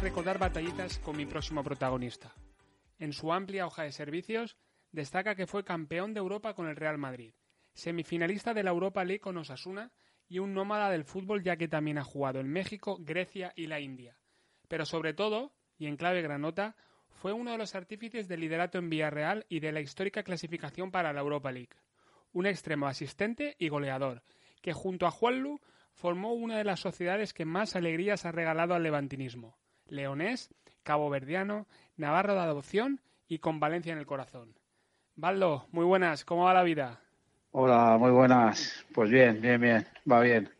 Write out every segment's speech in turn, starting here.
recordar batallitas con mi próximo protagonista. En su amplia hoja de servicios destaca que fue campeón de Europa con el Real Madrid, semifinalista de la Europa League con Osasuna y un nómada del fútbol ya que también ha jugado en México, Grecia y la India. Pero sobre todo, y en clave granota, fue uno de los artífices del liderato en Villarreal y de la histórica clasificación para la Europa League. Un extremo asistente y goleador, que junto a Juanlu formó una de las sociedades que más alegrías ha regalado al levantinismo. Leonés, caboverdiano, navarro de adopción y con Valencia en el corazón. Baldo, muy buenas, ¿cómo va la vida? Hola, muy buenas. Pues bien, bien, bien, va bien.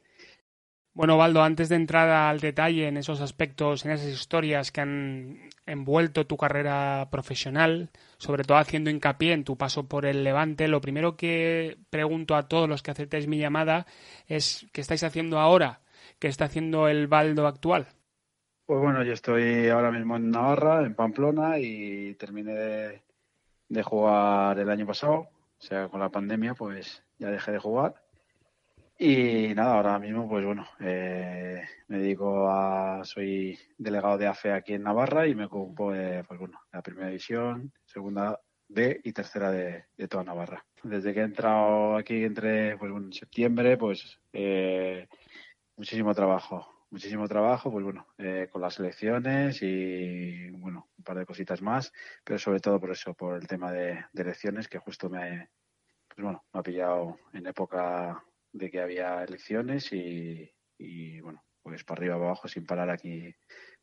Bueno, Baldo, antes de entrar al detalle en esos aspectos, en esas historias que han envuelto tu carrera profesional, sobre todo haciendo hincapié en tu paso por el Levante, lo primero que pregunto a todos los que aceptéis mi llamada es ¿qué estáis haciendo ahora? ¿Qué está haciendo el Baldo actual? Pues bueno, yo estoy ahora mismo en Navarra, en Pamplona, y terminé de, de jugar el año pasado. O sea, con la pandemia, pues ya dejé de jugar y nada, ahora mismo, pues bueno, eh, me dedico a. Soy delegado de AFE aquí en Navarra y me ocupo de, pues bueno, la primera división, segunda B y tercera de, toda Navarra. Desde que he entrado aquí entre, pues bueno, en septiembre, pues eh, muchísimo trabajo, muchísimo trabajo, pues bueno, eh, con las elecciones y bueno, un par de cositas más, pero sobre todo por eso, por el tema de, elecciones que justo me, pues bueno, me ha pillado en época de que había elecciones y, bueno, pues para arriba, para abajo, sin parar aquí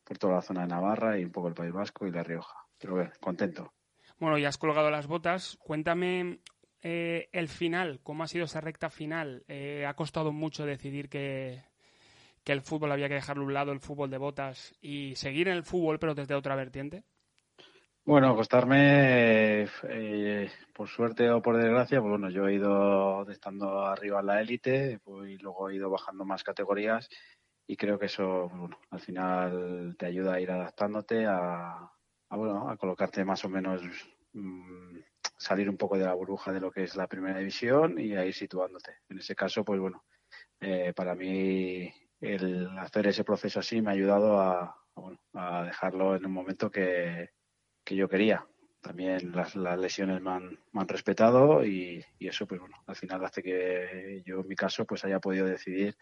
por toda la zona de Navarra y un poco el País Vasco y La Rioja. Pero bueno, contento. Bueno, ya has colgado las botas. Cuéntame eh, el final, cómo ha sido esa recta final. Eh, ¿Ha costado mucho decidir que, que el fútbol había que dejarlo a un lado, el fútbol de botas, y seguir en el fútbol, pero desde otra vertiente? Bueno, acostarme, eh, por suerte o por desgracia, pues bueno, yo he ido estando arriba en la élite pues, y luego he ido bajando más categorías y creo que eso, pues bueno, al final te ayuda a ir adaptándote, a, bueno, a colocarte más o menos, mm, salir un poco de la burbuja de lo que es la primera división y a ir situándote. En ese caso, pues bueno, eh, para mí el hacer ese proceso así me ha ayudado a, bueno, a dejarlo en un momento que que yo quería. También las, lesiones me han, respetado y, eso, pues bueno, al final hace que yo en mi caso pues haya podido decidir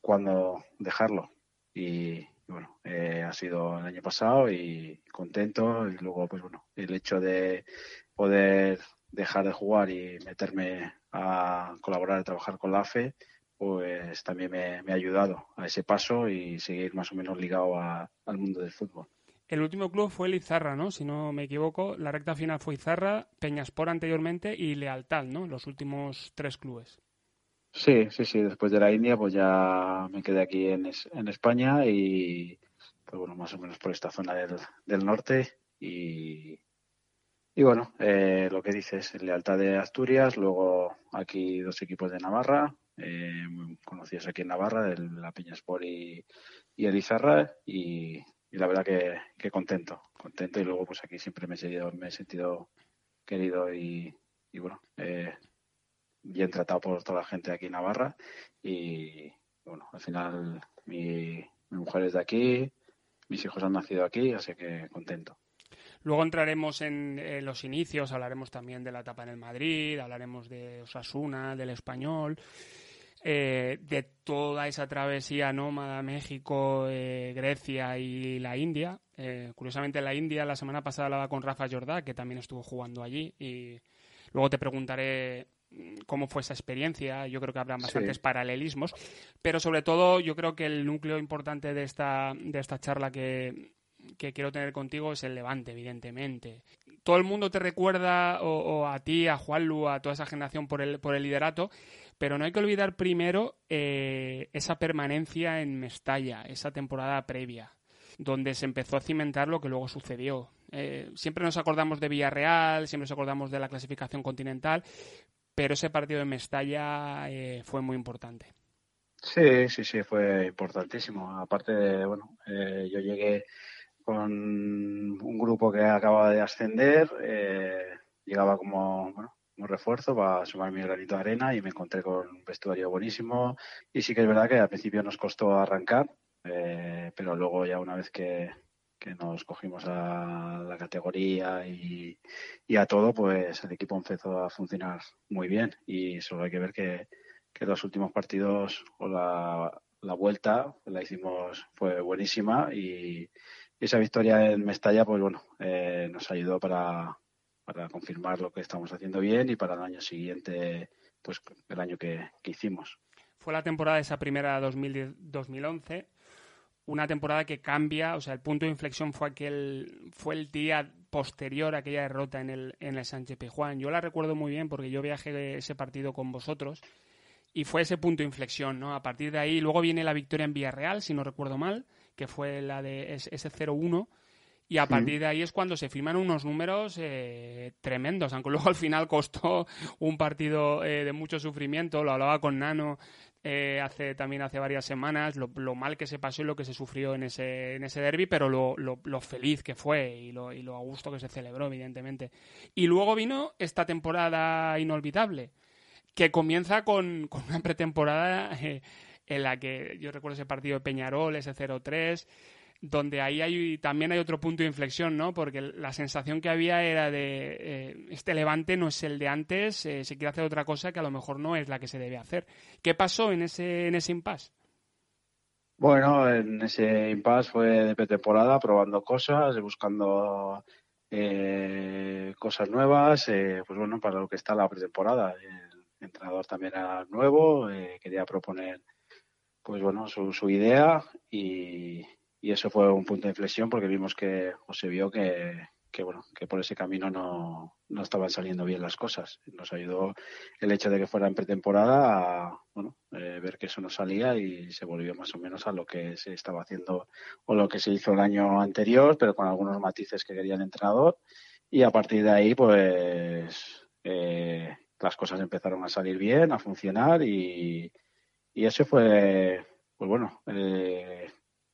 cuándo dejarlo. Y, bueno, eh, ha sido el año pasado y contento. Y luego, pues bueno, el hecho de poder dejar de jugar y meterme a colaborar, a trabajar con la AFE, pues también me, ha ayudado a ese paso y seguir más o menos ligado al mundo del fútbol. El último club fue el Izarra, ¿no? Si no me equivoco, la recta final fue Izarra, Peñaspor anteriormente y Lealtad, ¿no? Los últimos tres clubes. Sí, sí, sí. Después de la India, pues ya me quedé aquí en, en España y, pues bueno, más o menos por esta zona del, del norte y, y bueno, eh, lo que dices, Lealtad de Asturias, luego aquí dos equipos de Navarra, eh, conocidos aquí en Navarra, el, la Peñaspor y, y Izarra y y la verdad que, contento, contento y luego pues aquí siempre me he sentido, me he sentido querido y, bueno, eh, bien tratado por toda la gente aquí en Navarra y bueno, al final mi, mujer es de aquí, mis hijos han nacido aquí, así que contento. Luego entraremos en, los inicios, hablaremos también de la etapa en el Madrid, hablaremos de Osasuna, del español. Eh, de toda esa travesía nómada México, eh, Grecia y la India. Eh, curiosamente, la India la semana pasada hablaba con Rafa Jordá, que también estuvo jugando allí. Y luego te preguntaré mm, cómo fue esa experiencia. Yo creo que habrá bastantes paralelismos. Pero sobre todo, yo creo que el núcleo importante de esta, de esta charla que, quiero tener contigo es el Levante, evidentemente. Todo el mundo te recuerda, o, a ti, a Juanlu, a toda esa generación por el, por el liderato, pero no hay que olvidar primero eh, esa permanencia en Mestalla, esa temporada previa, donde se empezó a cimentar lo que luego sucedió. Eh, siempre nos acordamos de Villarreal, siempre nos acordamos de la clasificación continental, pero ese partido de Mestalla eh, fue muy importante. Sí, sí, sí, fue importantísimo. Aparte de, bueno, yo llegué con un grupo que acababa de ascender, llegaba como, bueno, un refuerzo para sumar mi granito de arena y me encontré con un vestuario buenísimo. Y sí que es verdad que al principio nos costó arrancar eh, pero luego ya una vez que, que nos cogimos a la categoría y, y, a todo, pues el equipo empezó a funcionar muy bien. Y solo hay que ver que, que los últimos partidos o la, la vuelta la hicimos, fue buenísima y esa victoria en Mestalla, pues bueno, eh, nos ayudó para, para confirmar lo que estamos haciendo bien y para el año siguiente, pues el año que, que hicimos. Fue la temporada esa primera 2011 una temporada que cambia, o sea, el punto de inflexión fue aquel, fue el día posterior a aquella derrota en el, en el Sánchez Pijuán. Yo la recuerdo muy bien porque yo viajé ese partido con vosotros y fue ese punto de inflexión, ¿no? A partir de ahí, luego viene la victoria en Villarreal, si no recuerdo mal, que fue la de ese 0-1. Y a partir de ahí es cuando se firman unos números eh, tremendos, aunque luego al final costó un partido eh, de mucho sufrimiento. Lo hablaba con Nano eh, hace también hace varias semanas, lo, mal que se pasó y lo que se sufrió en ese, en ese derby, pero lo, lo, feliz que fue y lo, y lo a gusto que se celebró, evidentemente. Y luego vino esta temporada inolvidable que comienza con, una pretemporada eh, en la que yo recuerdo ese partido de Peñarol, ese 0-3, donde ahí hay, también hay otro punto de inflexión, ¿no? Porque la sensación que había era de eh, este levante no es el de antes, eh, se quiere hacer otra cosa que a lo mejor no es la que se debe hacer. ¿Qué pasó en ese, en ese impasse? Bueno, en ese impasse fue de pretemporada, probando cosas, buscando cosas nuevas, pues bueno, para lo que está la pretemporada entrenador también era nuevo, eh, quería proponer pues bueno su, su idea y, y, eso fue un punto de inflexión porque vimos que o se vio que, que bueno que por ese camino no, no estaban saliendo bien las cosas. Nos ayudó el hecho de que fuera en pretemporada a bueno eh, ver que eso no salía y se volvió más o menos a lo que se estaba haciendo o lo que se hizo el año anterior pero con algunos matices que quería el entrenador. Y a partir de ahí pues eh, las cosas empezaron a salir bien, a funcionar y, y eso fue, pues bueno, eh,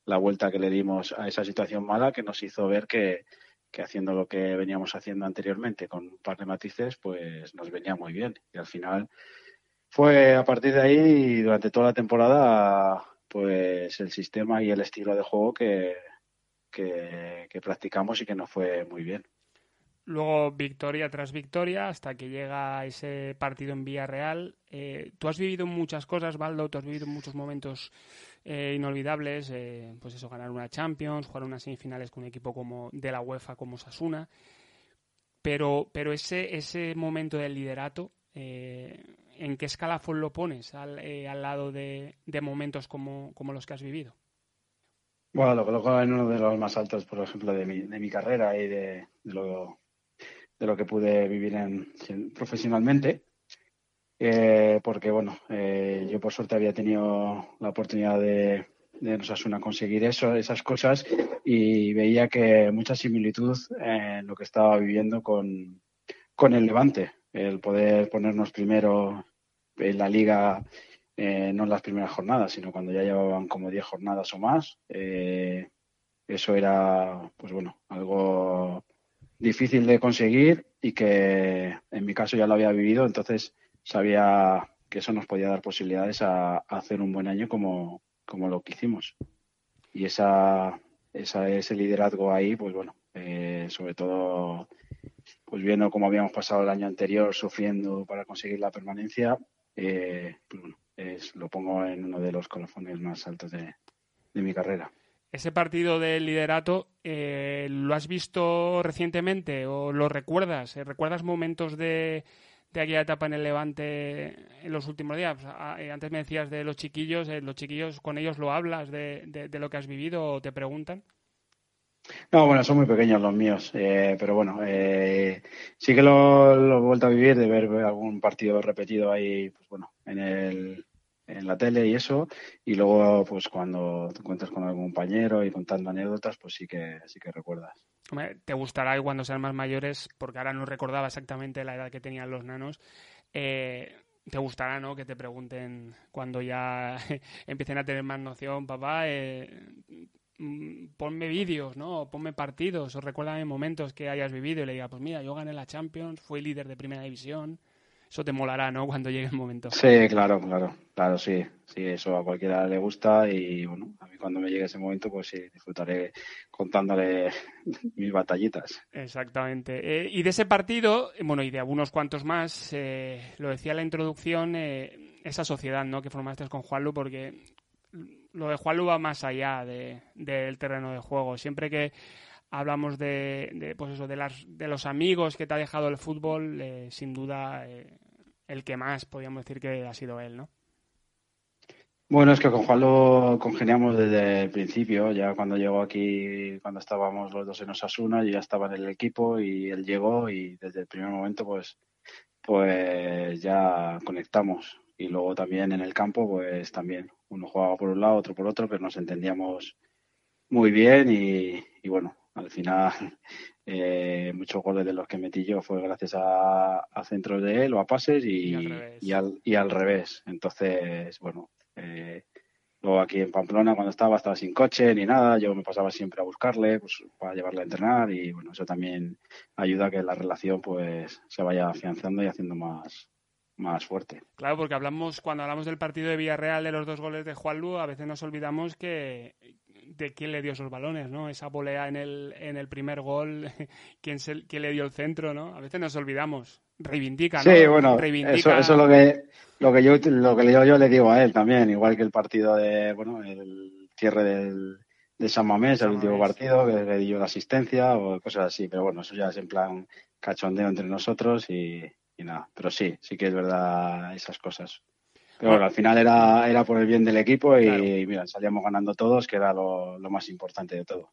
la vuelta que le dimos a esa situación mala que nos hizo ver que, que, haciendo lo que veníamos haciendo anteriormente con un par de matices, pues nos venía muy bien. Y al final fue a partir de ahí, durante toda la temporada, pues el sistema y el estilo de juego que, que, que practicamos y que nos fue muy bien. Luego victoria tras victoria hasta que llega ese partido en Villarreal. Eh, tú has vivido muchas cosas, Baldo, tú has vivido muchos momentos eh, inolvidables, eh, pues eso, ganar una Champions, jugar unas semifinales con un equipo como de la UEFA como Sasuna. Pero, pero ese, ese momento del liderato, ¿en qué escalafón lo pones al, al lado de, de momentos como, como los que has vivido? Bueno, lo coloco en uno de los más altos, por ejemplo, de mi, de mi carrera y de, de, lo, de lo que pude vivir en, profesionalmente. Eh, porque, bueno, eh, yo por suerte había tenido la oportunidad de, de Osasuna conseguir eso, esas cosas y veía que mucha similitud en lo que estaba viviendo con, con el Levante. El poder ponernos primero en la liga, eh, no en las primeras jornadas, sino cuando ya llevaban como 10 jornadas o más. Eso era, pues bueno, algo difícil de conseguir y que en mi caso ya lo había vivido, entonces sabía que eso nos podía dar posibilidades a, hacer un buen año como, como lo que hicimos. Y esa, esa, ese liderazgo ahí, pues bueno, eh, sobre todo pues viendo cómo habíamos pasado el año anterior sufriendo para conseguir la permanencia, eh, pues bueno, es, lo pongo en uno de los colofones más altos de, de mi carrera ese partido del liderato, eh, ¿lo has visto recientemente o lo recuerdas? Eh, ¿Recuerdas momentos de, de, aquella etapa en el Levante en los últimos días? Ah, eh, antes me decías de los chiquillos, los chiquillos con ellos lo hablas de, lo que has vivido o te preguntan. No, bueno, son muy pequeños los míos, pero bueno, sí que lo, lo, he vuelto a vivir de ver algún partido repetido ahí, pues bueno, en el, en la tele y eso, y luego pues cuando te encuentras con algún compañero y contando anécdotas, pues sí que sí que recuerdas. te gustará cuando sean más mayores, porque ahora no recordaba exactamente la edad que tenían los nanos. Eh, te gustará, ¿no? Que te pregunten cuando ya empiecen a tener más noción, papá, eh, mm, ponme vídeos, ¿no? ponme partidos, o recuérdame momentos que hayas vivido y le diga, pues mira, yo gané la Champions, fui líder de primera división, eso te molará, ¿no? Cuando llegue el momento. Sí, claro, claro, claro, sí. Sí, eso a cualquiera le gusta y bueno, a mí cuando me llegue ese momento, pues sí, disfrutaré contándole mis batallitas. Exactamente. Eh, y de ese partido, bueno, y de algunos cuantos más, eh, lo decía en la introducción, eh, esa sociedad ¿no? que formaste con Juanlu, porque lo de Juanlu va más allá del terreno de juego. Siempre que hablamos de, pues eso, de, las, de los amigos que te ha dejado el fútbol, sin duda el que más podríamos decir que ha sido él, ¿no? Bueno, es que con Juan lo congeniamos desde el principio, ya cuando llegó aquí, cuando estábamos los dos en Osasuna, yo ya estaba en el equipo y él llegó y desde el primer momento pues, pues ya conectamos. Y luego también en el campo pues también, uno jugaba por un lado, otro por otro, pero nos entendíamos muy bien y, bueno, al final eh, muchos goles de los que metí yo fue gracias a, a centros de él o a pases y, y, al, y al revés. Entonces, bueno, eh, luego aquí en Pamplona, cuando estaba, estaba sin coche ni nada. Yo me pasaba siempre a buscarle pues, para llevarle a entrenar y bueno, eso también ayuda a que la relación pues se vaya afianzando y haciendo más, más fuerte. Claro, porque hablamos, cuando hablamos del partido de Villarreal de los dos goles de Juan Lu, a veces nos olvidamos que de quién le dio esos balones, ¿no? Esa volea en el, en el primer gol, quién, se, quién le dio el centro, ¿no? A veces nos olvidamos reivindica, ¿no? Sí, bueno, Eso, eso, es lo que, lo que yo lo que yo, le digo a él también, igual que el partido de, bueno, el cierre del, de San Mamés, el último partido, que le dio la asistencia o cosas así, pero bueno, eso ya es en plan cachondeo entre nosotros y, nada, pero sí, sí que es verdad esas cosas. Pero bueno, al final era, era por el bien del equipo y, mira, salíamos ganando todos, que era lo más importante de todo.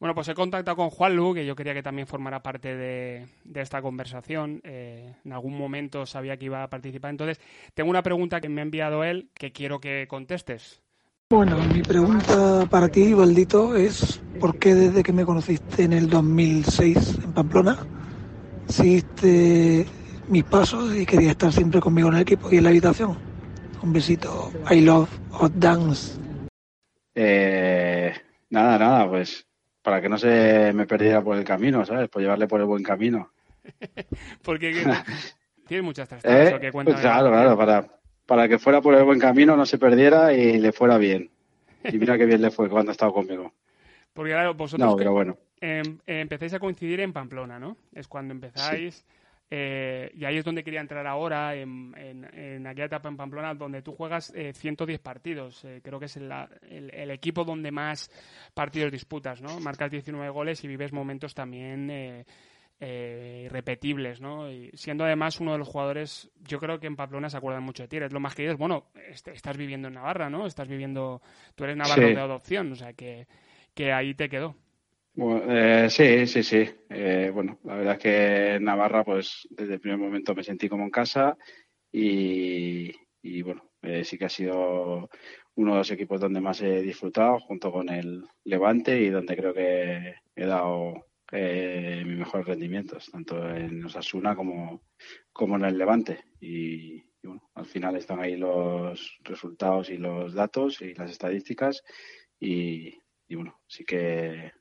Bueno, pues he contactado con Juan Lu, que yo quería que también formara parte de, esta conversación. Eh, en algún momento sabía que iba a participar. Entonces, tengo una pregunta que me ha enviado él que quiero que contestes. Bueno, mi pregunta para ti, Valdito, es ¿por qué desde que me conociste en el 2006 en Pamplona seguiste mis pasos y querías estar siempre conmigo en el equipo y en la habitación? Un besito. I love hot dance. Eh, nada, nada, pues para que no se me perdiera por el camino, ¿sabes? Por llevarle por el buen camino. Porque tiene muchas trastadas ¿Eh? que pues Claro, claro, para, para que fuera por el buen camino, no se perdiera y le fuera bien. Y mira qué bien le fue cuando ha estado conmigo. Porque claro, vosotros bueno. Em, empecéis a coincidir en Pamplona, ¿no? Es cuando empezáis... Eh, y ahí es donde quería entrar ahora, en, en, aquella etapa en Pamplona, donde tú juegas 110 eh, partidos. Eh, creo que es el, el, equipo donde más partidos disputas, ¿no? Marcas 19 goles y vives momentos también irrepetibles, ¿no? Y siendo además uno de los jugadores, yo creo que en Pamplona se acuerdan mucho de ti. Es lo más querido. Bueno, estás viviendo en Navarra, ¿no? Estás viviendo, tú eres navarro de adopción, o sea que, que ahí te quedó. Eh, sí, sí, sí. Eh, bueno, la verdad es que en Navarra, pues desde el primer momento me sentí como en casa y, bueno, eh, sí que ha sido uno de los equipos donde más he disfrutado, junto con el Levante y donde creo que he dado mis mejores rendimientos, tanto en Osasuna como, como en el Levante. Y, bueno, al final están ahí los resultados y los datos y las estadísticas y bueno, sí que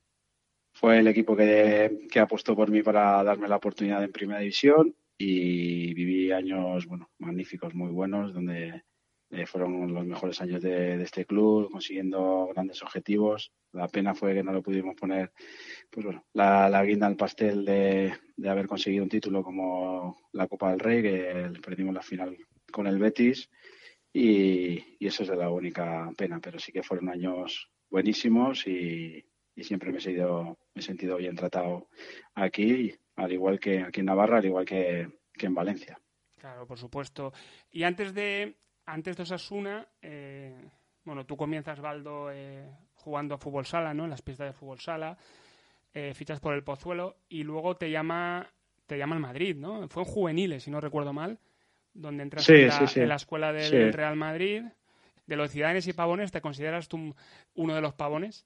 fue el equipo que, que apostó por mí para darme la oportunidad en primera división y viví años bueno magníficos, muy buenos, donde eh, fueron los mejores años de, este club, consiguiendo grandes objetivos. La pena fue que no lo pudimos poner, pues bueno, la, la guinda al pastel de, de, haber conseguido un título como la Copa del Rey, que perdimos la final con el Betis, y, y eso es la única pena, pero sí que fueron años buenísimos y, y siempre me he, sido, he sentido bien tratado aquí, al igual que aquí en Navarra, al igual que, en Valencia. Claro, por supuesto. Y antes de, antes de Osasuna, eh, bueno, tú comienzas, Baldo, eh, jugando a fútbol sala, ¿no? En las pistas de fútbol sala, eh, fichas por el Pozuelo y luego te llama, te llama el Madrid, ¿no? Fue en juveniles, si no recuerdo mal, donde entras en, la, escuela del Real Madrid. De los ciudadanos y pavones, ¿te consideras tú uno de los pavones?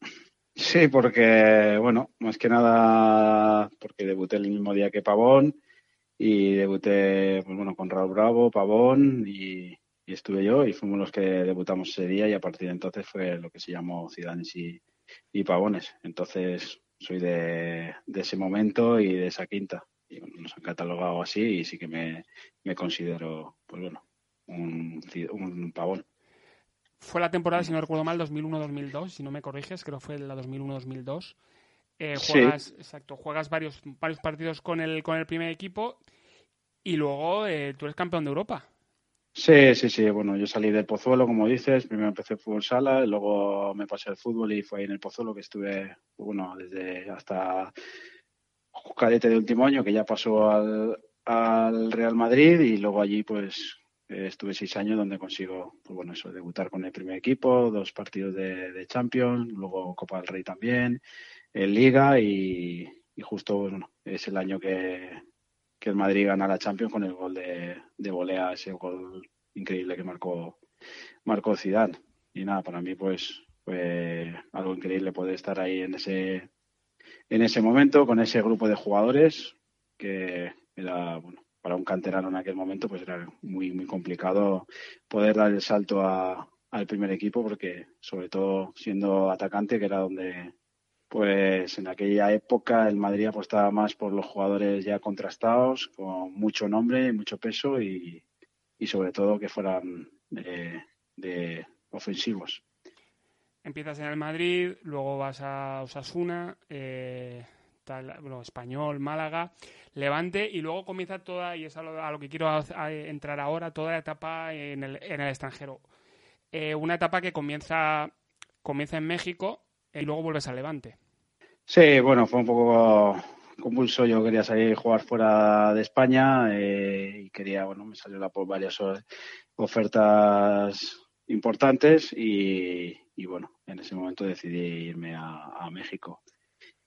Sí, porque, bueno, más que nada porque debuté el mismo día que Pavón y debuté, pues bueno, con Raúl Bravo, Pavón y, estuve yo y fuimos los que debutamos ese día y a partir de entonces fue lo que se llamó Ciudadanos y, y Pavones. Entonces soy de, ese momento y de esa quinta. Y nos han catalogado así y sí que me, considero, pues bueno, un, un pavón. Fue la temporada, si no recuerdo mal, 2001-2002, si no me corriges, creo que fue la 2001-2002. Eh, juegas, exacto, juegas varios, varios partidos con el, con el primer equipo y luego eh, tú eres campeón de Europa. Sí, sí, sí. Bueno, yo salí del Pozuelo, como dices. Primero empecé fútbol sala, luego me pasé al fútbol y fue ahí en el Pozuelo que estuve, bueno, desde hasta cadete de último año, que ya pasó al, al Real Madrid y luego allí, pues, estuve seis años donde consigo, pues bueno, eso, debutar con el primer equipo, dos partidos de, Champions, luego Copa del Rey también, en Liga y, y justo, bueno, es el año que, que el Madrid gana la Champions con el gol de, de volea, ese gol increíble que marcó, marcó Zidane. Y nada, para mí pues fue algo increíble poder estar ahí en ese, en ese momento con ese grupo de jugadores que era, bueno, para un canterano en aquel momento pues era muy, muy complicado poder dar el salto a, al primer equipo porque sobre todo siendo atacante que era donde pues en aquella época el Madrid apostaba más por los jugadores ya contrastados, con mucho nombre, mucho peso y, sobre todo que fueran de, ofensivos. Empiezas en el Madrid, luego vas a Osasuna, eh, bueno, Español, Málaga, Levante y luego comienza toda, y es a lo, que quiero entrar ahora, toda la etapa en el, en el extranjero. Eh, una etapa que comienza, comienza en México y luego vuelves a Levante. Sí, bueno, fue un poco convulso. Yo quería salir a jugar fuera de España eh, y quería, bueno, me salió la por varias ofertas importantes y, bueno, en ese momento decidí irme a, México.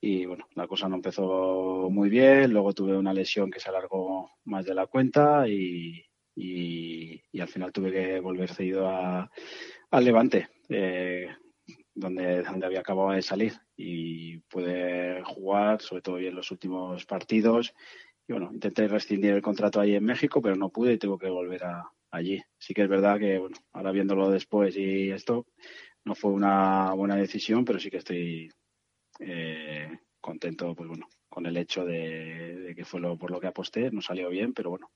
Y bueno, la cosa no empezó muy bien. Luego tuve una lesión que se alargó más de la cuenta y, al final tuve que volver cedido a, al Levante. Eh, donde, donde había acabado de salir y pude jugar, sobre todo en los últimos partidos. Y bueno, intenté rescindir el contrato ahí en México, pero no pude y tengo que volver a, allí. Sí que es verdad que, bueno, ahora viéndolo después y esto, no fue una buena decisión, pero sí que estoy eh, contento, pues bueno, con el hecho de, que fue lo, por lo que aposté. No salió bien, pero bueno,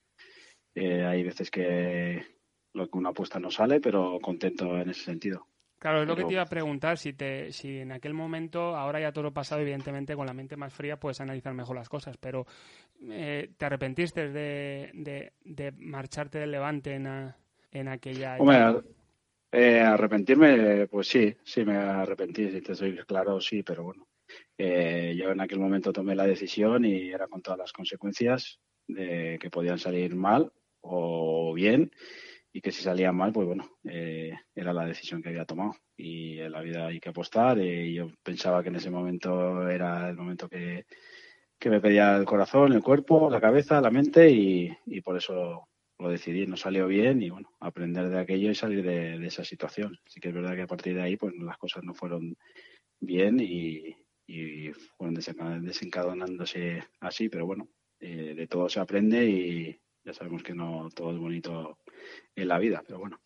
eh, hay veces que lo que una apuesta no sale, pero contento en ese sentido. Claro, es lo que te iba a preguntar, si, te, si en aquel momento, ahora ya todo lo pasado, evidentemente con la mente más fría puedes analizar mejor las cosas, pero eh, ¿te arrepentiste de, de, marcharte del Levante en, en aquella... Hombre, eh, arrepentirme, pues sí, sí me arrepentí, si te soy claro, sí, pero bueno, eh, yo en aquel momento tomé la decisión y era con todas las consecuencias de que podían salir mal o bien y que si salía mal, pues bueno, eh, era la decisión que había tomado. Y en la vida hay que apostar. Eh, y yo pensaba que en ese momento era el momento que, me pedía el corazón, el cuerpo, la cabeza, la mente y, por eso lo decidí. No salió bien y bueno, aprender de aquello y salir de, esa situación. Así que es verdad que a partir de ahí pues las cosas no fueron bien y, fueron desencadenándose así, pero bueno, eh, de todo se aprende y ya sabemos que no todo es bonito en la vida, pero bueno.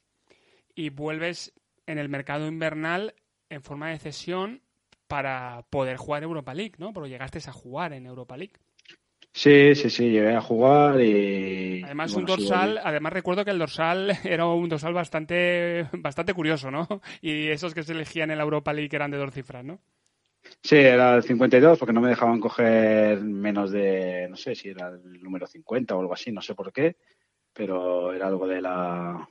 Y vuelves en el mercado invernal en forma de cesión para poder jugar Europa League, ¿no? Porque llegaste a jugar en Europa League. Sí, sí, sí, llegué a jugar y... Además un dorsal, además recuerdo que el dorsal era un dorsal bastante, bastante curioso, ¿no? Y esos que se elegían en la Europa League eran de dos cifras, ¿no? Sí, era el 52 porque no me dejaban coger menos de, no sé si era el número 50 o algo así, no sé por qué pero era algo de la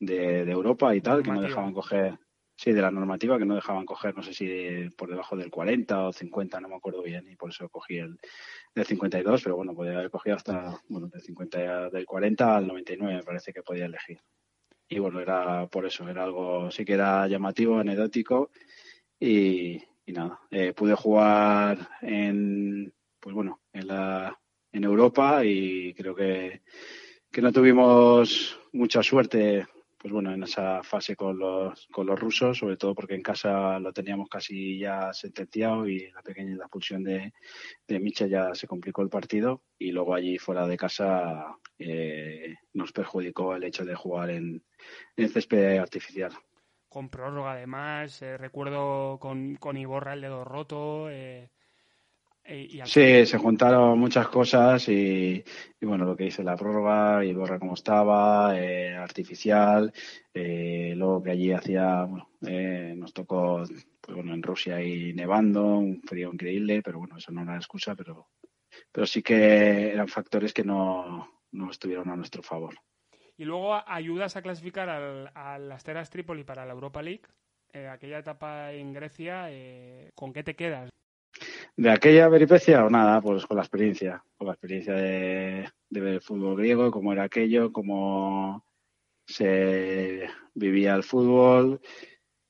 de, Europa y tal, que no dejaban coger, sí, de la normativa, que no dejaban coger, no sé si por debajo del 40 o 50, no me acuerdo bien, y por eso cogí el del 52, pero bueno, podía haber cogido hasta, bueno, del 50, del 40 al 99, me parece que podía elegir. Y bueno, era por eso, era algo, sí que era llamativo, anecdótico, y, nada, eh, pude jugar en, pues bueno, en la, en Europa y creo que que no tuvimos mucha suerte pues bueno, en esa fase con los, con los rusos, sobre todo porque en casa lo teníamos casi ya sentenciado y la pequeña expulsión de, de Micha ya se complicó el partido y luego allí fuera de casa eh, nos perjudicó el hecho de jugar en, en césped artificial. Con prórroga además, eh, recuerdo con, con Iborra el dedo roto, eh, Sí, se juntaron muchas cosas y, bueno, lo que dice la prórroga y borra como estaba, eh, artificial, eh, luego que allí hacía, bueno, eh, nos tocó, pues bueno, en Rusia y nevando, un frío increíble, pero bueno, eso no era excusa, pero, pero sí que eran factores que no, no estuvieron a nuestro favor. Y luego ayudas a clasificar al, al Asteras Tripoli para la Europa League. Eh, aquella etapa en Grecia, eh, ¿con qué te quedas? De aquella peripecia o nada, pues con la experiencia, con la experiencia de, ver el fútbol griego, cómo era aquello, cómo se vivía el fútbol,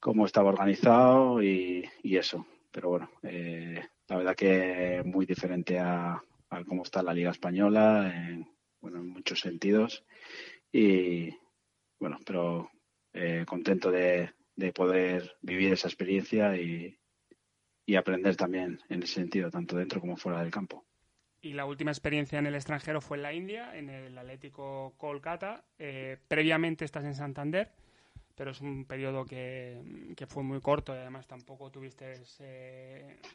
cómo estaba organizado y, y eso. Pero bueno, eh, la verdad que muy diferente a, a, cómo está la Liga Española en, bueno, en muchos sentidos. Y bueno, pero eh, contento de, de, poder vivir esa experiencia y, y aprender también en ese sentido, tanto dentro como fuera del campo. Y la última experiencia en el extranjero fue en la India, en el Atlético Kolkata. Eh, previamente estás en Santander, pero es un periodo que, que fue muy corto y además tampoco tuviste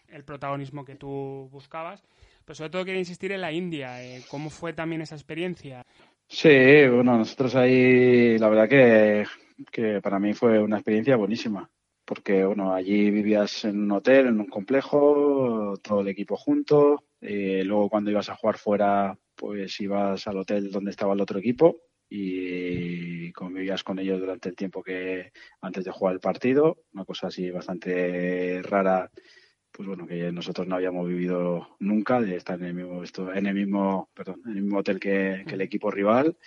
el protagonismo que tú buscabas. Pero sobre todo quiero insistir en la India. Eh, ¿Cómo fue también esa experiencia? Sí, bueno, nosotros ahí, la verdad que, que para mí fue una experiencia buenísima porque bueno, allí vivías en un hotel, en un complejo, todo el equipo junto. Eh, luego cuando ibas a jugar fuera, pues ibas al hotel donde estaba el otro equipo y convivías con ellos durante el tiempo que antes de jugar el partido. Una cosa así bastante rara, pues bueno, que nosotros no habíamos vivido nunca, de estar en el mismo, en el mismo, perdón, en el mismo hotel que, que el equipo rival.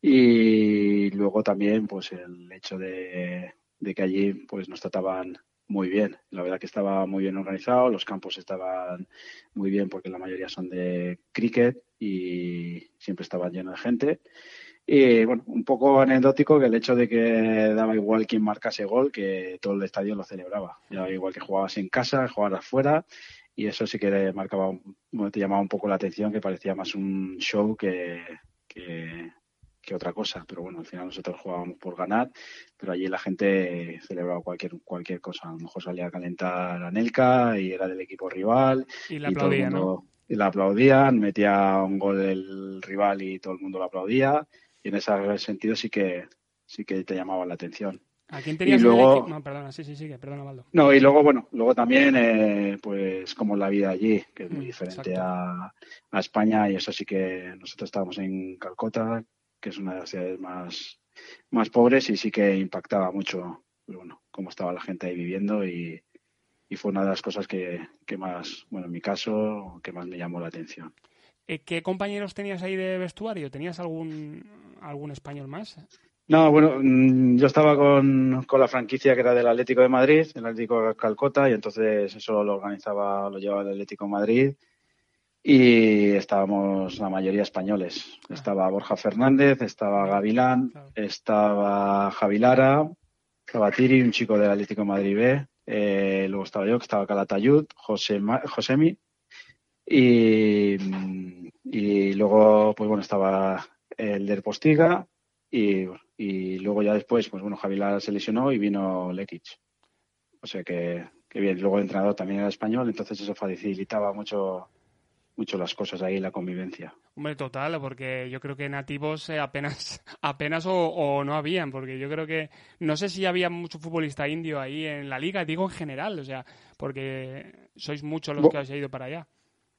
Y luego también, pues el hecho de de que allí pues nos trataban muy bien. La verdad que estaba muy bien organizado, los campos estaban muy bien porque la mayoría son de cricket y siempre estaban llenos de gente. Y bueno, un poco anecdótico que el hecho de que daba igual quien marcase gol, que todo el estadio lo celebraba. Daba igual que jugabas en casa, jugaras fuera, y eso sí que marcaba, te llamaba un poco la atención, que parecía más un show que, que, que otra cosa. Pero bueno, al final nosotros jugábamos por ganar, pero allí la gente celebraba cualquier cualquier cosa. A lo mejor salía a calentar a Nelka y era del equipo rival. Y la aplaudían, ¿no? Y la aplaudían, metía un gol el rival y todo el mundo lo aplaudía. Y en ese sentido sí que sí que te llamaba la atención. ¿A quién tenías y luego, No, perdona, sí, sí, sigue, perdona, Valdo. No, y luego, bueno, luego también, eh, pues, como la vida allí, que es muy diferente a, a, España, y eso sí que nosotros estábamos en Calcota, que es una de las ciudades más, más pobres y sí que impactaba mucho bueno, cómo estaba la gente ahí viviendo y, y fue una de las cosas que, que, más, bueno, en mi caso, que más me llamó la atención. Eh, ¿Qué compañeros tenías ahí de vestuario? ¿Tenías algún, algún español más? No, bueno, mm, yo estaba con, con, la franquicia que era del Atlético de Madrid, el Atlético de Calcota, y entonces eso lo organizaba, lo llevaba el Atlético de Madrid y estábamos la mayoría españoles. Estaba Borja Fernández, estaba Gavilán, estaba Javilara, estaba Tiri, un chico del Atlético de Madrid B, eh, luego estaba yo, que estaba Calatayud, José, Josemi, y, y luego, pues bueno, estaba el del Postiga, y, y luego ya después, pues bueno, Javilara se lesionó y vino Lekic. O sea que, que bien, luego el entrenador también era español, entonces eso facilitaba mucho mucho las cosas ahí, la convivencia. Hombre, total, porque yo creo que nativos eh, apenas, apenas o, o, no habían, porque yo creo que no sé si había mucho futbolista indio ahí en la liga, digo en general, o sea, porque sois muchos los que habéis ido para allá.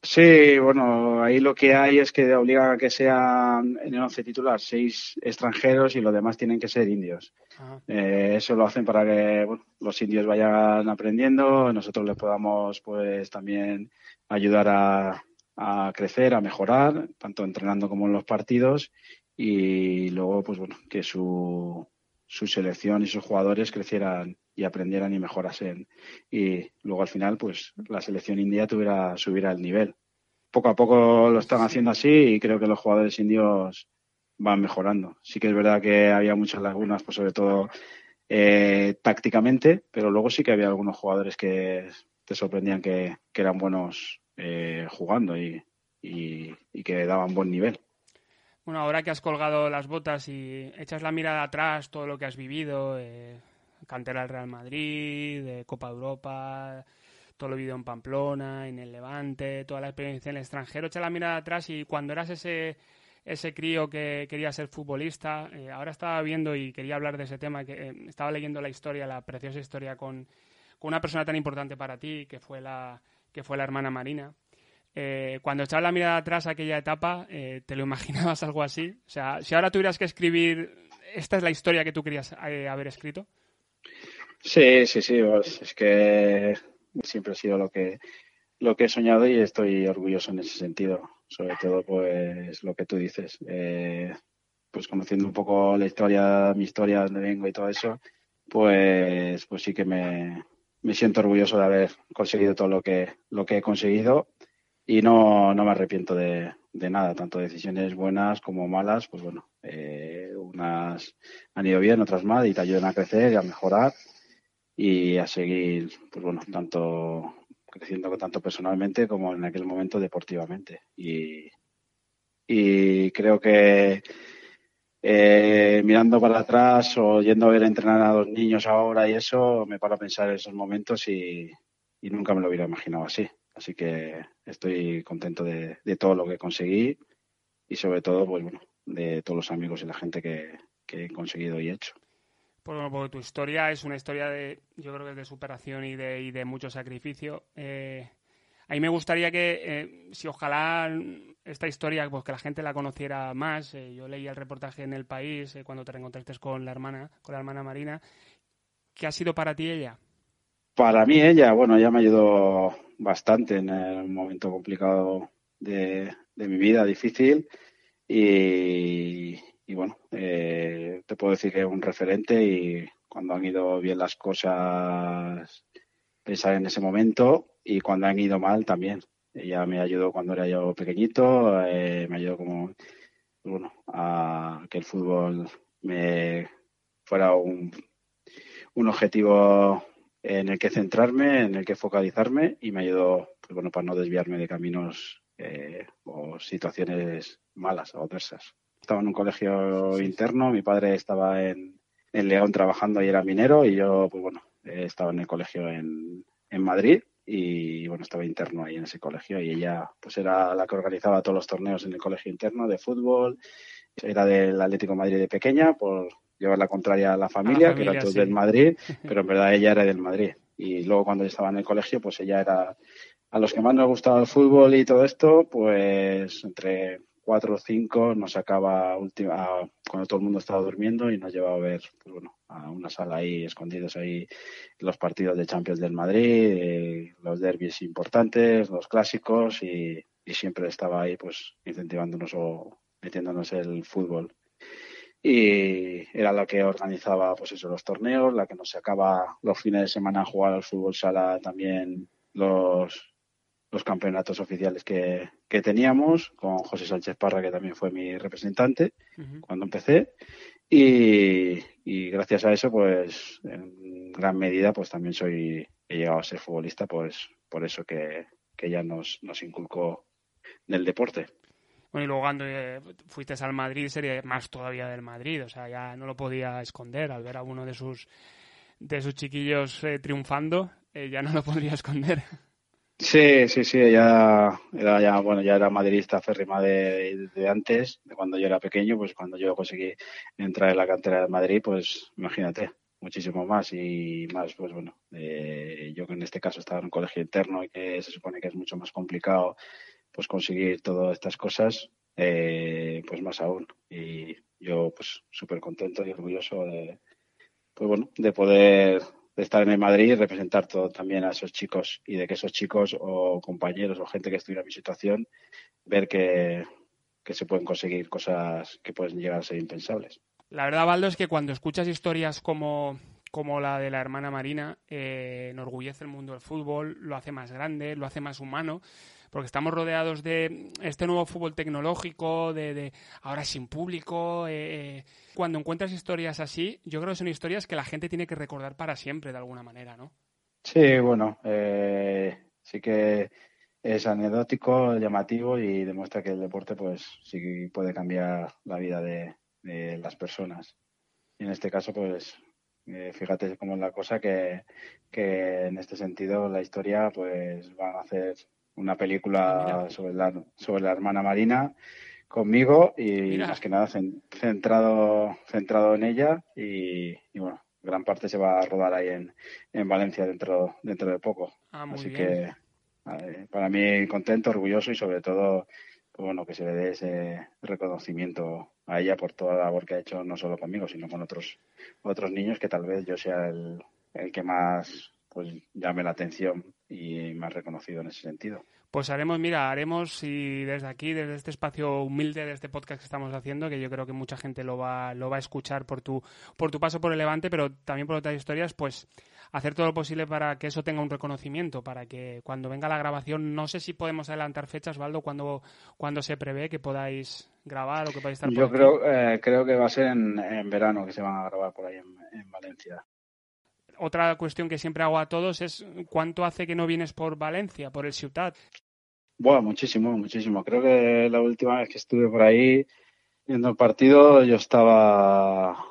Sí, bueno, ahí lo que hay es que obligan a que sean en el once titular seis extranjeros y los demás tienen que ser indios. Eh, eso lo hacen para que bueno, los indios vayan aprendiendo, nosotros les podamos pues también ayudar a, a crecer, a mejorar, tanto entrenando como en los partidos y luego, pues bueno, que su, su selección y sus jugadores crecieran y aprendieran y mejorasen. Y luego al final, pues la selección india tuviera, subiera el nivel. Poco a poco lo están haciendo así y creo que los jugadores indios van mejorando. Sí que es verdad que había muchas lagunas, pues sobre todo eh, tácticamente, pero luego sí que había algunos jugadores que te sorprendían que, eran buenos eh, jugando y, y, y, que daban buen nivel. Bueno, ahora que has colgado las botas y echas la mirada atrás, todo lo que has vivido, eh, cantera del Real Madrid, de Copa Europa, todo lo vivido en Pamplona, en el Levante, toda la experiencia en el extranjero, echa la mirada atrás y cuando eras ese ese crío que quería ser futbolista. Eh, ahora estaba viendo y quería hablar de ese tema, que eh, estaba leyendo la historia, la preciosa historia con, con, una persona tan importante para ti, que fue la, que fue la hermana Marina. Eh, cuando echabas la mirada atrás a aquella etapa, ¿te lo imaginabas algo así? O sea, si ahora tuvieras que escribir, ¿esta es la historia que tú querías haber escrito? Sí, sí, sí, pues, es que siempre ha sido lo que, lo que he soñado y estoy orgulloso en ese sentido. Sobre todo, pues lo que tú dices, eh, pues conociendo un poco la historia, mi historia, dónde vengo y todo eso, pues, pues sí que me, me siento orgulloso de haber conseguido todo lo que, lo que he conseguido y no, no me arrepiento de, de nada, tanto decisiones buenas como malas, pues bueno, eh, unas han ido bien, otras mal y te ayudan a crecer y a mejorar y a seguir, pues bueno, tanto creciendo tanto personalmente como en aquel momento deportivamente. Y, y creo que eh, mirando para atrás o yendo a ver entrenar a los niños ahora y eso, me paro a pensar en esos momentos y, nunca me lo hubiera imaginado así. Así que estoy contento de, todo lo que conseguí y sobre todo, pues bueno, de todos los amigos y la gente que, que he conseguido y hecho. Bueno, porque tu historia es una historia de, yo creo que es de superación y de, y de mucho sacrificio. Eh, a mí me gustaría que, eh, si ojalá esta historia, pues que la gente la conociera más. Eh, yo leí el reportaje en El País cuando te reencontraste con la hermana, con la hermana Marina. ¿Qué ha sido para ti ella? Para mí ella, bueno, ella me ayudó bastante en el momento complicado de, mi vida, difícil. Y bueno, eh, te puedo decir que es un referente y cuando han ido bien las cosas, pensar en ese momento y cuando han ido mal también. Ella me ayudó cuando era yo pequeñito, eh, me ayudó como, bueno, a que el fútbol me fuera un, un objetivo en el que centrarme, en el que focalizarme y me ayudó, pues bueno, para no desviarme de caminos eh, o situaciones malas o adversas estaba en un colegio interno, mi padre estaba en, en, León trabajando y era minero y yo, pues bueno, estaba en el colegio en, en Madrid y bueno, estaba interno ahí en ese colegio y ella pues era la que organizaba todos los torneos en el colegio interno de fútbol, era del Atlético Madrid de pequeña por llevar la contraria a la familia, que era todo del Madrid, pero en verdad ella era del Madrid. Y luego cuando yo estaba en el colegio, pues ella era a los que más nos gustaba el fútbol y todo esto, pues entre cuatro o cinco nos sacaba última, cuando todo el mundo estaba durmiendo y nos llevaba a ver pues bueno, a una sala ahí escondidos ahí los partidos de Champions del Madrid, eh, los derbis importantes, los clásicos y, siempre estaba ahí pues incentivándonos o metiéndonos el fútbol. Y era la que organizaba pues eso los torneos, la que nos sacaba los fines de semana a jugar al fútbol sala también los los campeonatos oficiales que, teníamos, con José Sánchez Parra, que también fue mi representante cuando empecé. Y, gracias a eso, pues en gran medida, pues también soy, he llegado a ser futbolista, pues por eso que, que ya nos, nos inculcó del deporte. Bueno, y luego cuando eh, fuiste al Madrid, sería más todavía del Madrid, o sea, ya no lo podía esconder al ver a uno de sus, de sus chiquillos eh, triunfando, eh, ya no lo podría esconder. Sí, sí, sí, ella era ya, bueno, ya era madridista férrima de, antes, de cuando yo era pequeño, pues cuando yo conseguí entrar en la cantera de Madrid, pues imagínate, muchísimo más y más, pues bueno, eh, yo que en este caso estaba en un colegio interno y que se supone que es mucho más complicado, pues conseguir todas estas cosas, eh, pues más aún. Y yo, pues súper contento y orgulloso de, pues bueno, de poder de estar en el Madrid y representar todo también a esos chicos y de que esos chicos o compañeros o gente que estuviera en mi situación ver que, se pueden conseguir cosas que pueden llegar a ser impensables. La verdad, Valdo, es que cuando escuchas historias como, como la de la hermana Marina, eh, enorgullece el mundo del fútbol, lo hace más grande, lo hace más humano porque estamos rodeados de este nuevo fútbol tecnológico, de, ahora sin público. Eh, eh, cuando encuentras historias así, yo creo que son historias que la gente tiene que recordar para siempre, de alguna manera, ¿no? Sí, bueno, eh, sí que es anecdótico, llamativo y demuestra que el deporte, pues, sí puede cambiar la vida de, las personas. Y en este caso, pues, fíjate cómo es la cosa que, que en este sentido la historia, pues, van a hacer una película sobre la, sobre la hermana Marina conmigo y más que nada centrado, centrado en ella y, bueno, gran parte se va a rodar ahí en, en Valencia dentro, dentro de poco. Ah, Así que para mí contento, orgulloso y sobre todo pues bueno que se le dé ese reconocimiento a ella por toda la labor que ha hecho no solo conmigo sino con otros otros niños que tal vez yo sea el, el que más pues llame la atención y más reconocido en ese sentido. Pues haremos, mira, haremos y desde aquí, desde este espacio humilde de este podcast que estamos haciendo, que yo creo que mucha gente lo va, lo va a escuchar por tu, por tu paso por el Levante, pero también por otras historias, pues hacer todo lo posible para que eso tenga un reconocimiento, para que cuando venga la grabación, no sé si podemos adelantar fechas, Valdo, cuando, cuando se prevé que podáis grabar o que podáis estar por Yo creo, eh, creo que va a ser en, en, verano que se van a grabar por ahí en, en Valencia otra cuestión que siempre hago a todos es ¿cuánto hace que no vienes por Valencia, por el Ciutat? Bueno, muchísimo, muchísimo. Creo que la última vez que estuve por ahí viendo el partido yo estaba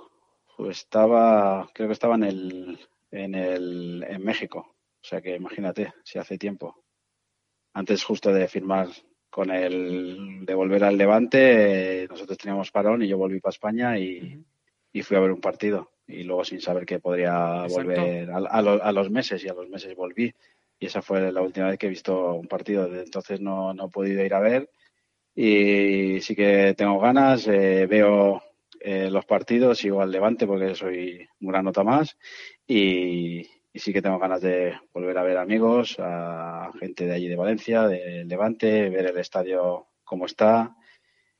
pues estaba creo que estaba en el en el en México. O sea que imagínate si hace tiempo. Antes justo de firmar con el de volver al Levante, nosotros teníamos parón y yo volví para España y, y fui a ver un partido y luego sin saber que podría volver a, los meses y a los meses volví. Y esa fue la última vez que he visto un partido. Desde entonces no, no he podido ir a ver y sí que tengo ganas. Eh, veo eh, los partidos, sigo al Levante porque soy una nota más y, sí que tengo ganas de volver a ver amigos, a gente de allí de Valencia, de Levante, ver el estadio cómo está.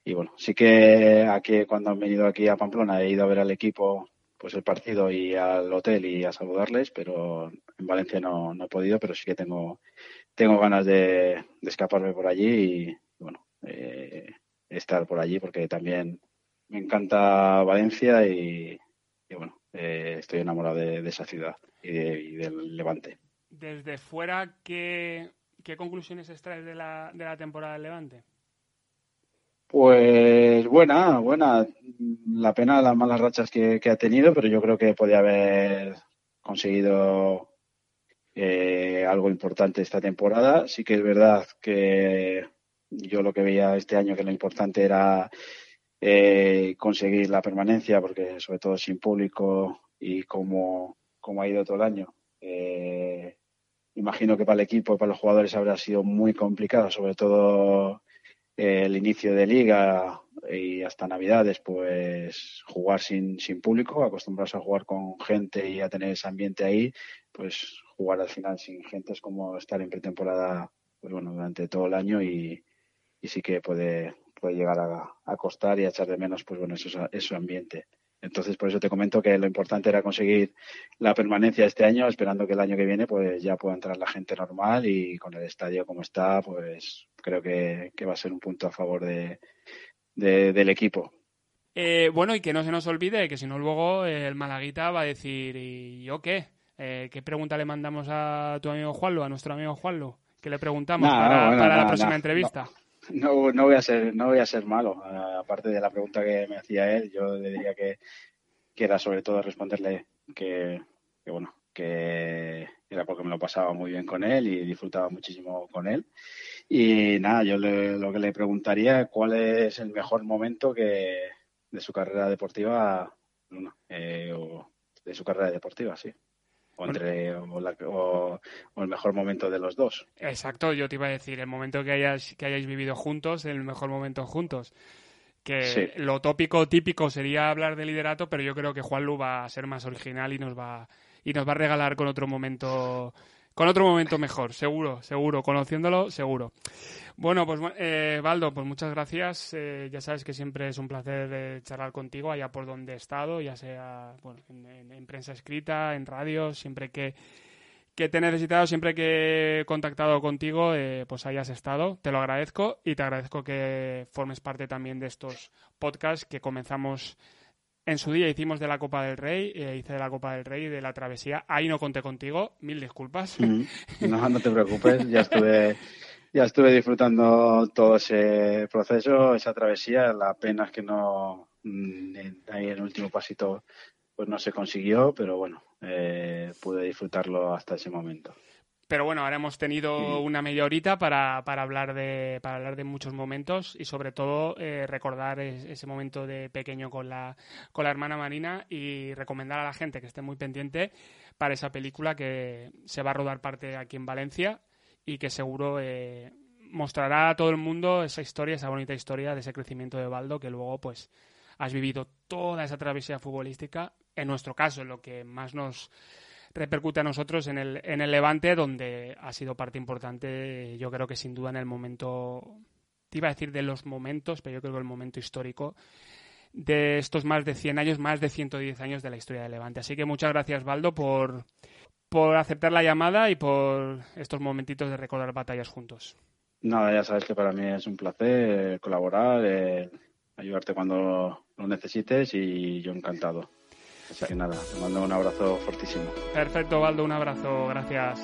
Y bueno, sí que aquí cuando han venido aquí a Pamplona he ido a ver al equipo pues el partido y al hotel y a saludarles, pero en Valencia no, no he podido, pero sí que tengo, tengo ganas de, escaparme por allí y bueno, eh, estar por allí porque también me encanta Valencia y, bueno, eh, estoy enamorado de, esa ciudad y, del Levante. Desde fuera, ¿qué, qué conclusiones extraes de la, de la temporada del Levante? Pues buena, buena. La pena las malas rachas que, ha tenido, pero yo creo que podía haber conseguido eh, algo importante esta temporada. Sí que es verdad que yo lo que veía este año que lo importante era eh, conseguir la permanencia, porque sobre todo sin público y como, como ha ido todo el año, eh, imagino que para el equipo y para los jugadores habrá sido muy complicado, sobre todo el inicio de liga y hasta navidades, pues jugar sin, sin público, acostumbrarse a jugar con gente y a tener ese ambiente ahí, pues jugar al final sin gente es como estar en pretemporada pues bueno, durante todo el año y, y sí que puede, puede llegar a, a, costar y a echar de menos pues bueno, eso, ese ambiente. Entonces, por eso te comento que lo importante era conseguir la permanencia este año, esperando que el año que viene pues ya pueda entrar la gente normal y con el estadio como está, pues creo que, va a ser un punto a favor de, del equipo. Eh, bueno, y que no se nos olvide que si no luego el Malaguita va a decir, ¿y yo qué? Eh, ¿Qué pregunta le mandamos a tu amigo Juanlo, a nuestro amigo Juanlo? ¿Qué le preguntamos para, la próxima entrevista? No, no, voy a ser, no voy a ser malo. aparte de la pregunta que me hacía él, yo le diría que, que era sobre todo responderle que, que, bueno, que era porque me lo pasaba muy bien con él y disfrutaba muchísimo con él. Y nada, yo lo que le preguntaría cuál es el mejor momento que de su carrera deportiva, eh, o de su carrera deportiva, sí o entre o, el mejor momento de los dos. Exacto, yo te iba a decir, el momento que hayas que hayáis vivido juntos, el mejor momento juntos. Que lo tópico típico sería hablar de liderato, pero yo creo que Juan Lu va a ser más original y nos va y nos va a regalar con otro momento con otro momento mejor, seguro, seguro, conociéndolo, seguro. Bueno, pues eh, Baldo, pues muchas gracias. Eh, ya sabes que siempre es un placer eh, charlar contigo allá por donde he estado, ya sea bueno, en, prensa escrita, en radio, siempre que, que te he necesitado, siempre que he contactado contigo, eh, pues hayas estado. Te lo agradezco y te agradezco que formes parte también de estos podcasts que comenzamos en su día hicimos de la Copa del Rey, eh, hice de la Copa del Rey, de la travesía. Ahí no conté contigo, mil disculpas. Mm. No, no te preocupes, ya estuve, ya estuve disfrutando todo ese proceso, esa travesía. La pena es que no, mm, ahí el último pasito, pues no se consiguió, pero bueno, eh, pude disfrutarlo hasta ese momento. Pero bueno, ahora hemos tenido una media horita para, para, hablar, de, para hablar de muchos momentos y sobre todo eh, recordar ese momento de pequeño con la, con la hermana Marina y recomendar a la gente que esté muy pendiente para esa película que se va a rodar parte aquí en Valencia y que seguro eh, mostrará a todo el mundo esa historia, esa bonita historia de ese crecimiento de Baldo que luego pues has vivido toda esa travesía futbolística, en nuestro caso, en lo que más nos repercute a nosotros en el, en el Levante, donde ha sido parte importante, yo creo que sin duda en el momento, te iba a decir de los momentos, pero yo creo que el momento histórico de estos más de 100 años, más de 110 años de la historia del Levante. Así que muchas gracias, Baldo, por, por aceptar la llamada y por estos momentitos de recordar batallas juntos. Nada, ya sabes que para mí es un placer colaborar, eh, ayudarte cuando lo necesites y yo encantado. Así que nada, te mando un abrazo fortísimo. Perfecto, Valdo, un abrazo, gracias.